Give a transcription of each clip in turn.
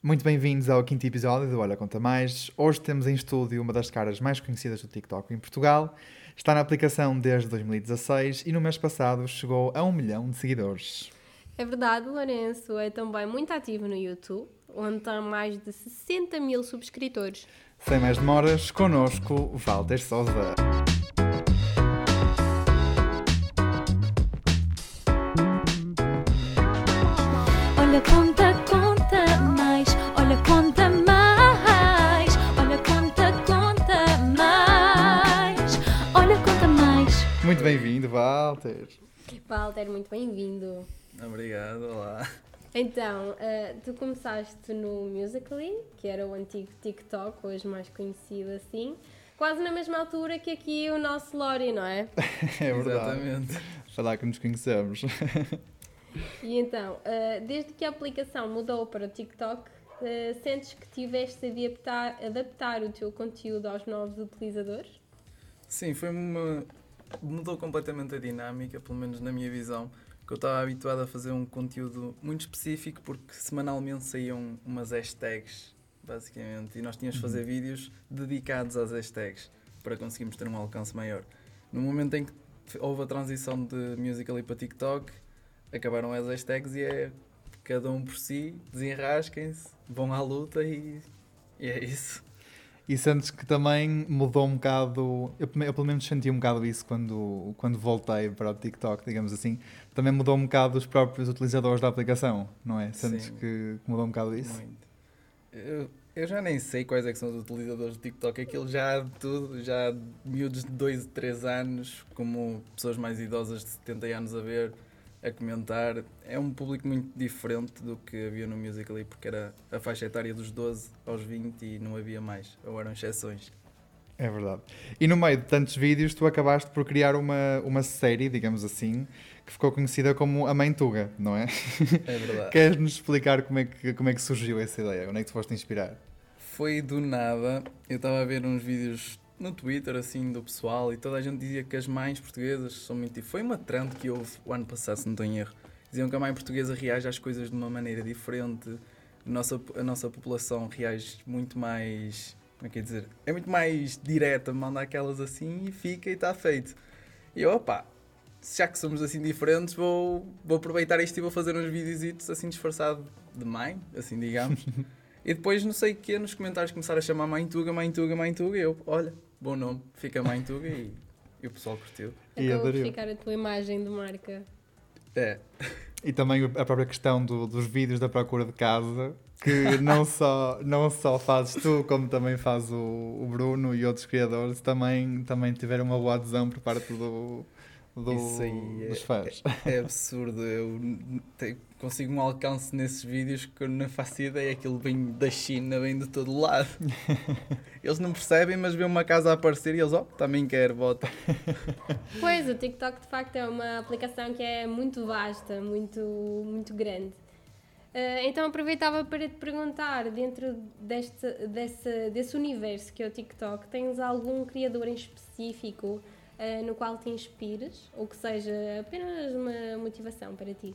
Muito bem-vindos ao quinto episódio do Olha Conta Mais. Hoje temos em estúdio uma das caras mais conhecidas do TikTok em Portugal. Está na aplicação desde 2016 e no mês passado chegou a um milhão de seguidores. É verdade, Lourenço é também muito ativo no YouTube, onde tem mais de 60 mil subscritores. Sem mais demoras, connosco Walter Souza. Olha, conta, conta bem-vindo, Walter. Walter, muito bem-vindo. Obrigado, olá. Então, eh, tu começaste no Musical.ly, que era o antigo TikTok, hoje mais conhecido assim, quase na mesma altura que aqui o nosso Lori, não é? É verdade. Exatamente. Falar que nos conhecemos. E então, eh, desde que a aplicação mudou para o TikTok, eh, sentes que tiveste de adaptar, adaptar o teu conteúdo aos novos utilizadores? Sim, foi uma. Mudou completamente a dinâmica, pelo menos na minha visão, que eu estava habituado a fazer um conteúdo muito específico porque semanalmente saíam umas hashtags, basicamente, e nós tínhamos de fazer vídeos dedicados às hashtags para conseguirmos ter um alcance maior. No momento em que houve a transição de Musical.ly para TikTok, acabaram as hashtags e é cada um por si, desenrasquem-se, vão à luta e, e é isso. E sentes que também mudou um bocado. Eu, eu pelo menos senti um bocado isso quando, quando voltei para o TikTok, digamos assim. Também mudou um bocado os próprios utilizadores da aplicação, não é? Sentes Sim. que mudou um bocado isso? Muito. Eu, eu já nem sei quais é são os utilizadores do TikTok. Aquilo já de tudo, já miúdos de 2 e 3 anos, como pessoas mais idosas de 70 anos a ver, a comentar. É um público muito diferente do que havia no Musical.ly, porque era a faixa etária dos 12 aos 20 e não havia mais, ou eram exceções. É verdade. E no meio de tantos vídeos, tu acabaste por criar uma, uma série, digamos assim, que ficou conhecida como A Mãe Tuga, não é? É verdade. Queres-nos explicar como é, que, como é que surgiu essa ideia? Onde é que tu foste inspirar? Foi do nada. Eu estava a ver uns vídeos no Twitter, assim, do pessoal, e toda a gente dizia que as mães portuguesas são muito. Foi uma trend que houve o ano passado, se não estou em erro. Diziam que a mãe portuguesa reage às coisas de uma maneira diferente. A nossa, a nossa população reage muito mais. Como é que é dizer? É muito mais direta, manda aquelas assim e fica e está feito. E eu, opá, já que somos assim diferentes, vou, vou aproveitar isto e vou fazer uns videozitos assim disfarçado de mãe, assim digamos. e depois, não sei o que, nos comentários começaram a chamar Mãe Tuga, Mãe Tuga, Mãe Tuga. E eu, olha, bom nome, fica Mãe Tuga e, e o pessoal curtiu. E Acabou aderiu. ficar a tua imagem de marca. É, E também a própria questão do- dos vídeos da procura de casa, que não só, não só fazes tu, como também faz o, o Bruno e outros criadores, também, também tiveram uma boa adesão por parte do, do- Isso aí é- dos fãs. é absurdo. Eu te- consigo um alcance nesses vídeos que eu não faço ideia. Aquilo vem da China, vem de todo lado. Eles não percebem, mas vê uma casa a aparecer e eles, ó, também quero, bota. Pois, o TikTok de facto é uma aplicação que é muito vasta, muito, muito grande. Eh, então aproveitava para te perguntar, dentro deste, desse, desse universo que é o TikTok, tens algum criador em específico eh, no qual te inspires? Ou que seja apenas uma motivação para ti?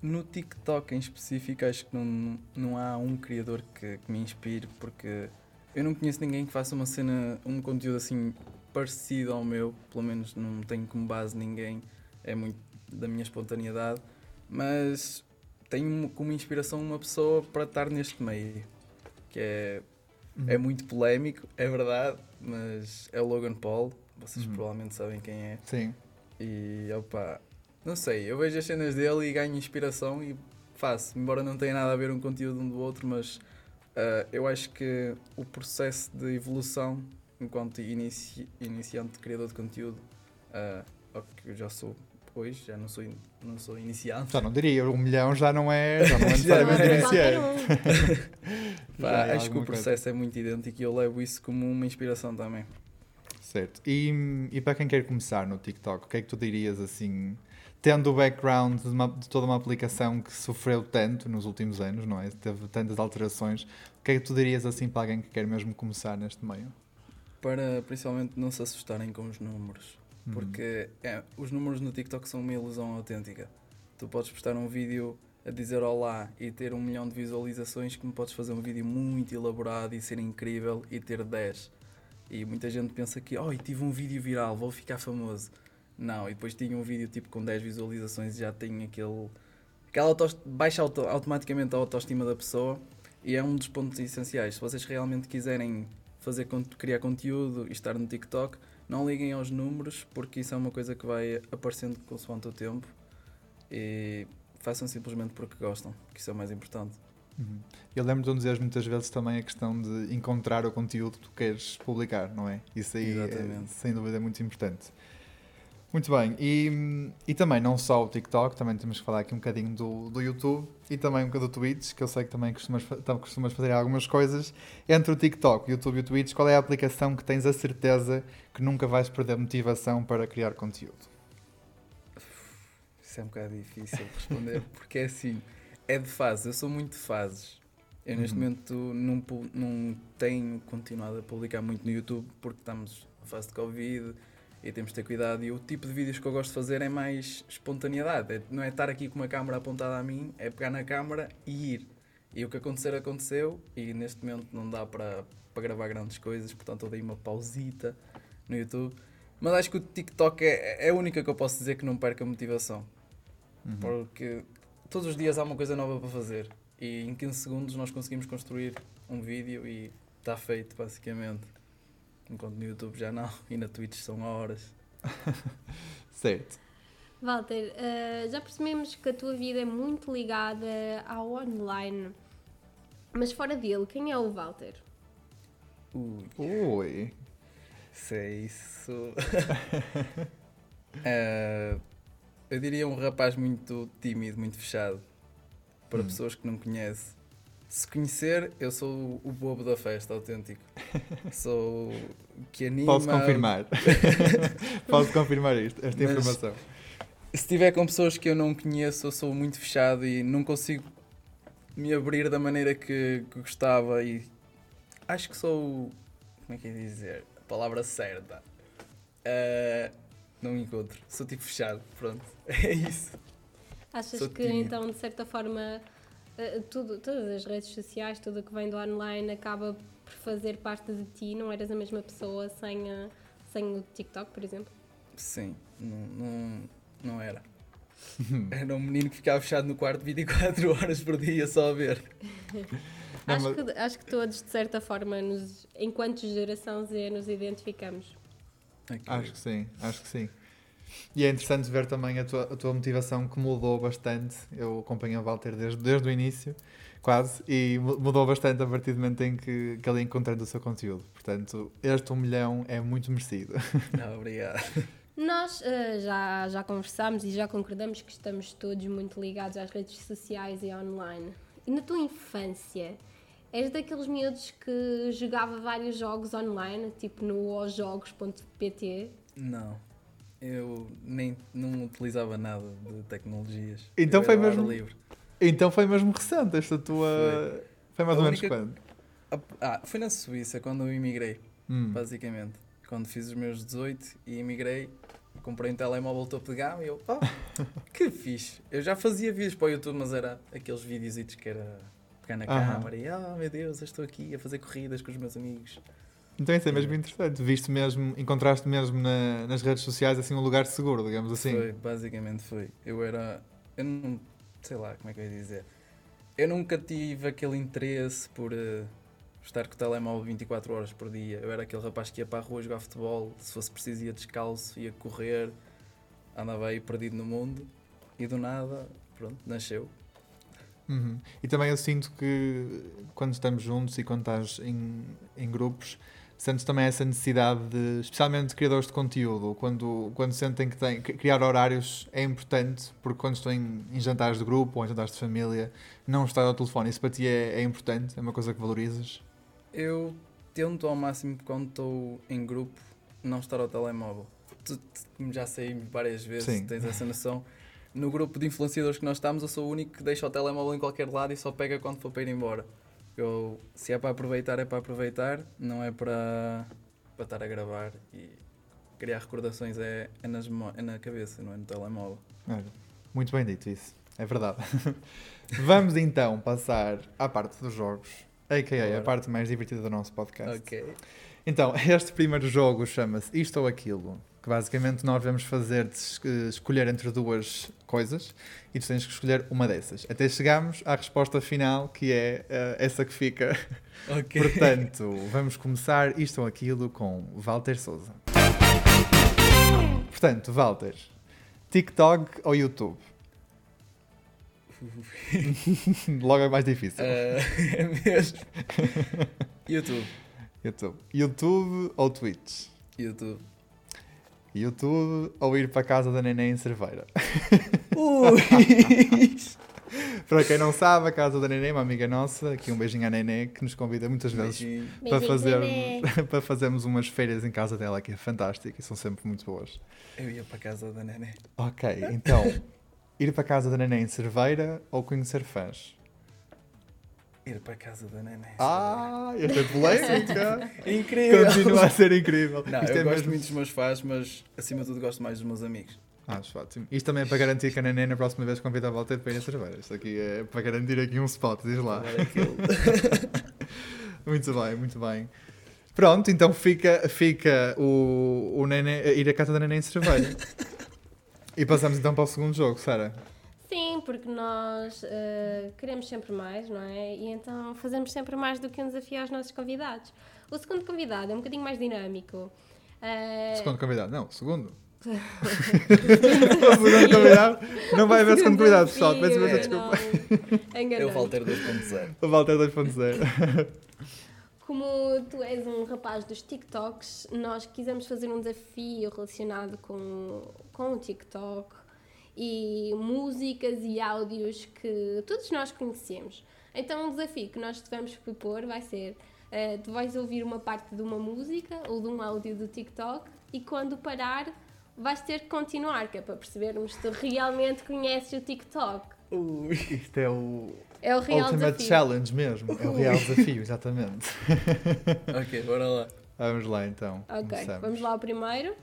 No TikTok em específico, acho que não, não há um criador que, que me inspire, porque eu não conheço ninguém que faça uma cena, um conteúdo assim parecido ao meu, pelo menos não tenho como base ninguém, é muito da minha espontaneidade, mas tenho como inspiração uma pessoa para estar neste meio, que é, é muito polémico, é verdade, mas é o Logan Paul, vocês Uhum. provavelmente sabem quem é. Sim. E opa, não sei, eu vejo as cenas dele e ganho inspiração e faço, embora não tenha nada a ver um conteúdo um do outro, mas ah, eu acho que o processo de evolução enquanto inici iniciante criador de conteúdo, ao que eu já sou hoje, já não sou, in- não sou iniciante. Já não diria, um milhão já não é, já não é necessariamente é. iniciante. Pá, é acho que o processo é muito idêntico e eu levo isso como uma inspiração também. Certo. E, e para quem quer começar no TikTok, o que é que tu dirias assim, tendo o background de, uma- de toda uma aplicação que sofreu tanto nos últimos anos, não é? Teve tantas alterações, o que é que tu dirias assim para alguém que quer mesmo começar neste meio? Para principalmente não se assustarem com os números. Hum. Porque é, os números no TikTok são uma ilusão autêntica. Tu podes postar um vídeo a dizer olá e ter um milhão de visualizações como podes fazer um vídeo muito elaborado e ser incrível e ter 10. E muita gente pensa que, oh, tive um vídeo viral, vou ficar famoso. Não, e depois tinha um vídeo tipo com 10 visualizações e já tem aquele. Aquela baixa auto, automaticamente a autoestima da pessoa e é um dos pontos essenciais. Se vocês realmente quiserem fazer, criar conteúdo e estar no TikTok, não liguem aos números porque isso é uma coisa que vai aparecendo consoante o tempo e façam simplesmente porque gostam, que isso é o mais importante. Uhum. Eu lembro de um dizeres muitas vezes também a questão de encontrar o conteúdo que tu queres publicar, não é? Isso aí, é, sem dúvida, é muito importante. Muito bem, e, e também não só o TikTok, também temos que falar aqui um bocadinho do, do YouTube e também um bocadinho do Twitch, que eu sei que também costumas, fa- tam- costumas fazer algumas coisas. Entre o TikTok, o YouTube e o Twitch, qual é a aplicação que tens a certeza que nunca vais perder motivação para criar conteúdo? Isso é um bocado difícil de responder porque é assim, é de fases, eu sou muito de fases. Eu neste Uhum. momento não, não tenho continuado a publicar muito no YouTube porque estamos na fase de Covid e temos de ter cuidado. E o tipo de vídeos que eu gosto de fazer é mais espontaneidade. É- não é estar aqui com uma câmera apontada a mim, é pegar na câmera e ir. E o que acontecer, aconteceu. E neste momento não dá para, para gravar grandes coisas, portanto eu dei uma pausita no YouTube. Mas acho que o TikTok é, é a única que eu posso dizer que não perca a motivação. Uhum. Porque todos os dias há uma coisa nova para fazer. E em 15 segundos nós conseguimos construir um vídeo e está feito, basicamente. Enquanto no YouTube já não. E na Twitch são horas. Certo. Walter, eh, já percebemos que a tua vida é muito ligada ao online. Mas fora dele, quem é o Walter? Ui, Ui. se é isso. Eh, eu diria um rapaz muito tímido, muito fechado. Para Hum. pessoas que não conhecem. Se conhecer, eu sou o bobo da festa, autêntico. Sou que anima. Posso confirmar. Posso confirmar isto, esta Mas- informação. Se estiver com pessoas que eu não conheço, eu sou muito fechado e não consigo me abrir da maneira que, que gostava e acho que sou como é que é dizer? A palavra certa. Ah, não me encontro. Sou tipo fechado, pronto. É isso. Achas Sou que tímido. então, de certa forma, eh, tudo, todas as redes sociais, tudo o que vem do online acaba por fazer parte de ti? Não eras a mesma pessoa sem, a- sem o TikTok, por exemplo? Sim, não, não, não era. Era um menino que ficava fechado no quarto 24 horas por dia só a ver. Não, acho, mas- que, acho que todos, de certa forma, nos, enquanto geração Z, nos identificamos. Acho que sim, acho que sim. E é interessante ver também a tua, a tua motivação que mudou bastante. Eu acompanho o Walter desde, desde o início, quase, e mu- mudou bastante a partir do momento em que, que ele ia encontrando o seu conteúdo. Portanto, este um milhão é muito merecido. Ah, obrigado. Nós eh, já, já conversámos e já concordamos que estamos todos muito ligados às redes sociais e online. E na tua infância, és daqueles miúdos que jogava vários jogos online, tipo no ojogos.pt? Não. Eu nem não utilizava nada de tecnologias. Então Eu foi mesmo- livre. Então foi mesmo recente esta tua. Foi, mais A ou menos única- quando? Ah, foi na Suíça quando eu emigrei, Hum. basicamente. Quando fiz os meus 18 e emigrei, comprei um telemóvel topo de gama e eu, oh, que fixe. Eu já fazia vídeos para o YouTube, mas era aqueles vídeos que era pegar na Aham. câmara e, oh meu Deus, eu estou aqui a fazer corridas com os meus amigos. Então isso é mesmo interessante. Viste mesmo, encontraste mesmo na- nas redes sociais assim um lugar seguro, digamos assim. Foi, basicamente foi. Eu era. Eu não. Sei lá como é que eu ia dizer. Eu nunca tive aquele interesse por eh, estar com o telemóvel 24 horas por dia. Eu era aquele rapaz que ia para a rua jogar futebol, se fosse preciso ia descalço, ia correr, andava aí perdido no mundo e do nada, pronto, nasceu. Uhum. E também eu sinto que quando estamos juntos e quando estás em, em grupos, sentes também essa necessidade de, especialmente de criadores de conteúdo, quando, quando sentem que que criar horários é importante, porque quando estão em, em jantares de grupo ou em jantares de família, não estar ao telefone, isso para ti é, é importante, é uma coisa que valorizas. Eu tento ao máximo quando estou em grupo não estar ao telemóvel. Tu, tu, já sei várias vezes, Sim. tens essa noção. No grupo de influenciadores que nós estamos, eu sou o único que deixa o telemóvel em qualquer lado e só pega quando for para ir embora. Eu, se é para aproveitar, é para aproveitar, não é para, para estar a gravar e criar recordações é, é, nas, é na cabeça, não é no telemóvel. Olha, muito bem dito isso. É verdade. Vamos então passar à parte dos jogos, a.k.a. a parte mais divertida do nosso podcast. Ok. Então, este primeiro jogo chama-se Isto ou Aquilo, que basicamente nós vamos fazer eh, escolher entre duas coisas e tu tens que escolher uma dessas. Até chegamos à resposta final, que é eh, essa que fica. Ok. Portanto, vamos começar Isto ou Aquilo com Walter Souza. Portanto, Walter, TikTok ou YouTube? Logo é mais difícil. Eh, é mesmo. YouTube. YouTube. YouTube ou Twitch? YouTube. YouTube ou ir para a casa da neném em Cerveira? Ui! Para quem não sabe, a casa da neném é uma amiga nossa, aqui um beijinho à neném, que nos convida muitas vezes Beijinho. para, fazer, para fazermos umas feiras em casa dela, que é fantástico e são sempre muito boas. Eu ia para a casa da neném. Ok, então, ir para a casa da neném em Cerveira ou conhecer fãs? Ir para a casa da neném. Ah, esta é polémica! Incrível! Continua a ser incrível. Não, Isto eu é gosto mesmo- muito dos meus fãs, mas acima de tudo gosto mais dos meus amigos. Acho ótimo. Isto também é para garantir que a neném na próxima vez convida a volta para ir a cerveja. Isto aqui é para garantir aqui um spot, diz lá. Aquilo. Muito bem, muito bem. Pronto, então fica, fica o, o neném, ir à casa da neném em cerveja. e passamos então para o segundo jogo, Sara. Porque nós eh, queremos sempre mais, não é? E então fazemos sempre mais do que um desafio aos nossos convidados. O segundo convidado é um bocadinho mais dinâmico. Eh, Segundo convidado. Não, segundo. o segundo convidado. Não vai haver segundo convidado, pessoal. Peço imensa desculpa. desculpa. Eu Walter 2.0. O Walter 2.0. Como tu és um rapaz dos TikToks, nós quisemos fazer um desafio relacionado com, com o TikTok e músicas e áudios que todos nós conhecemos. Então, um desafio que nós te vamos propor vai ser: eh, tu vais ouvir uma parte de uma música ou de um áudio do TikTok e quando parar, vais ter que continuar, que é para percebermos se tu realmente conheces o TikTok. Ui. Isto é o É o real Ultimate desafio. Challenge mesmo. É o real desafio, exatamente. Ok, bora lá. Vamos lá então. Ok, Começamos. vamos lá ao primeiro.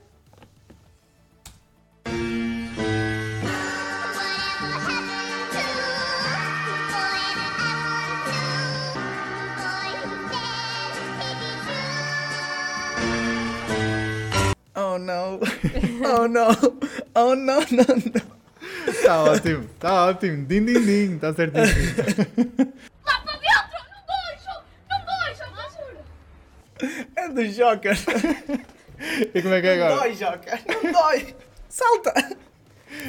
Oh no! Oh no! Oh no, no, no! Está ótimo, está ótimo. Din, din, din. Está certíssimo. É do Joker! E como é que é Não agora? dói, Joker! Não dói! Salta!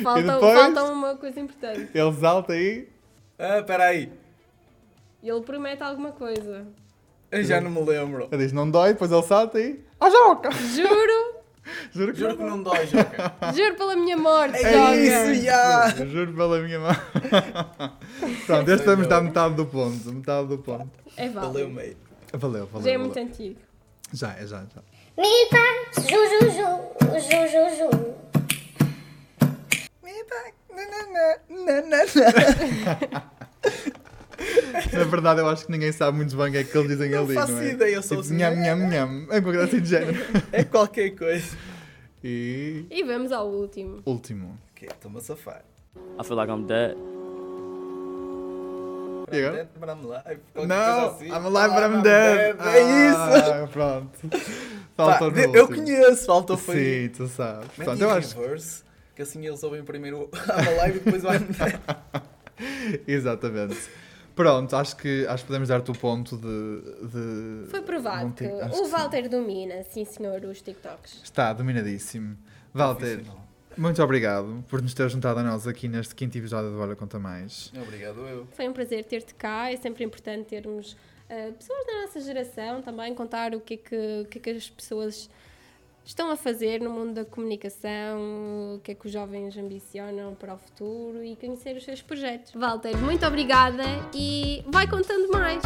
Falta, depois? falta uma coisa importante. Ele salta aí. Ah, peraí. Ele promete alguma coisa. Eu já não me lembro. Ele diz não dói, depois ele salta aí. Ah, joga! Juro, Juro que Juro que não dói, Joker. juro pela minha morte, É Joker. isso, já! Eu Juro pela minha mão. Pronto, este estamos a metade do ponto. Metade do ponto. É Valeu, meio. Valeu, valeu. Já é valeu. muito antigo. Já, é já, já. Mipa, ju, ju, ju, ju, ju, ju. Na verdade, eu acho que ninguém sabe muito bem o que é que eles dizem Não ali, faço não é? ideia, eu sou tipo, assim. nham, nham, nham. É uma coisa assim de género. É qualquer coisa. E... E vamos ao último. Último. Ok, estou-me a safar. I feel like I'm dead. E agora? But I'm alive. Não, assim. I'm alive, but Ah, I'm dead. É isso! Ah, pronto. Faltou no eu conheço, faltou foi. Sim, tu sabes. Eu acho... reverse, que assim eles ouvem primeiro I'm alive e depois o I'm dead. Exatamente. Pronto, acho que, acho que podemos dar-te o ponto de... de Foi provado que o sim. Walter domina, sim senhor, os TikToks. Está dominadíssimo. Walter, Profissional. muito obrigado por nos ter juntado a nós aqui neste quinto episódio do Olha Conta Mais. Obrigado, eu. Foi um prazer ter-te cá. É sempre importante termos eh, pessoas da nossa geração também, contar o que, é que, o que é que as pessoas estão a fazer no mundo da comunicação, o que é que os jovens ambicionam para o futuro e conhecer os seus projetos. Walter, muito obrigada e vai contando mais.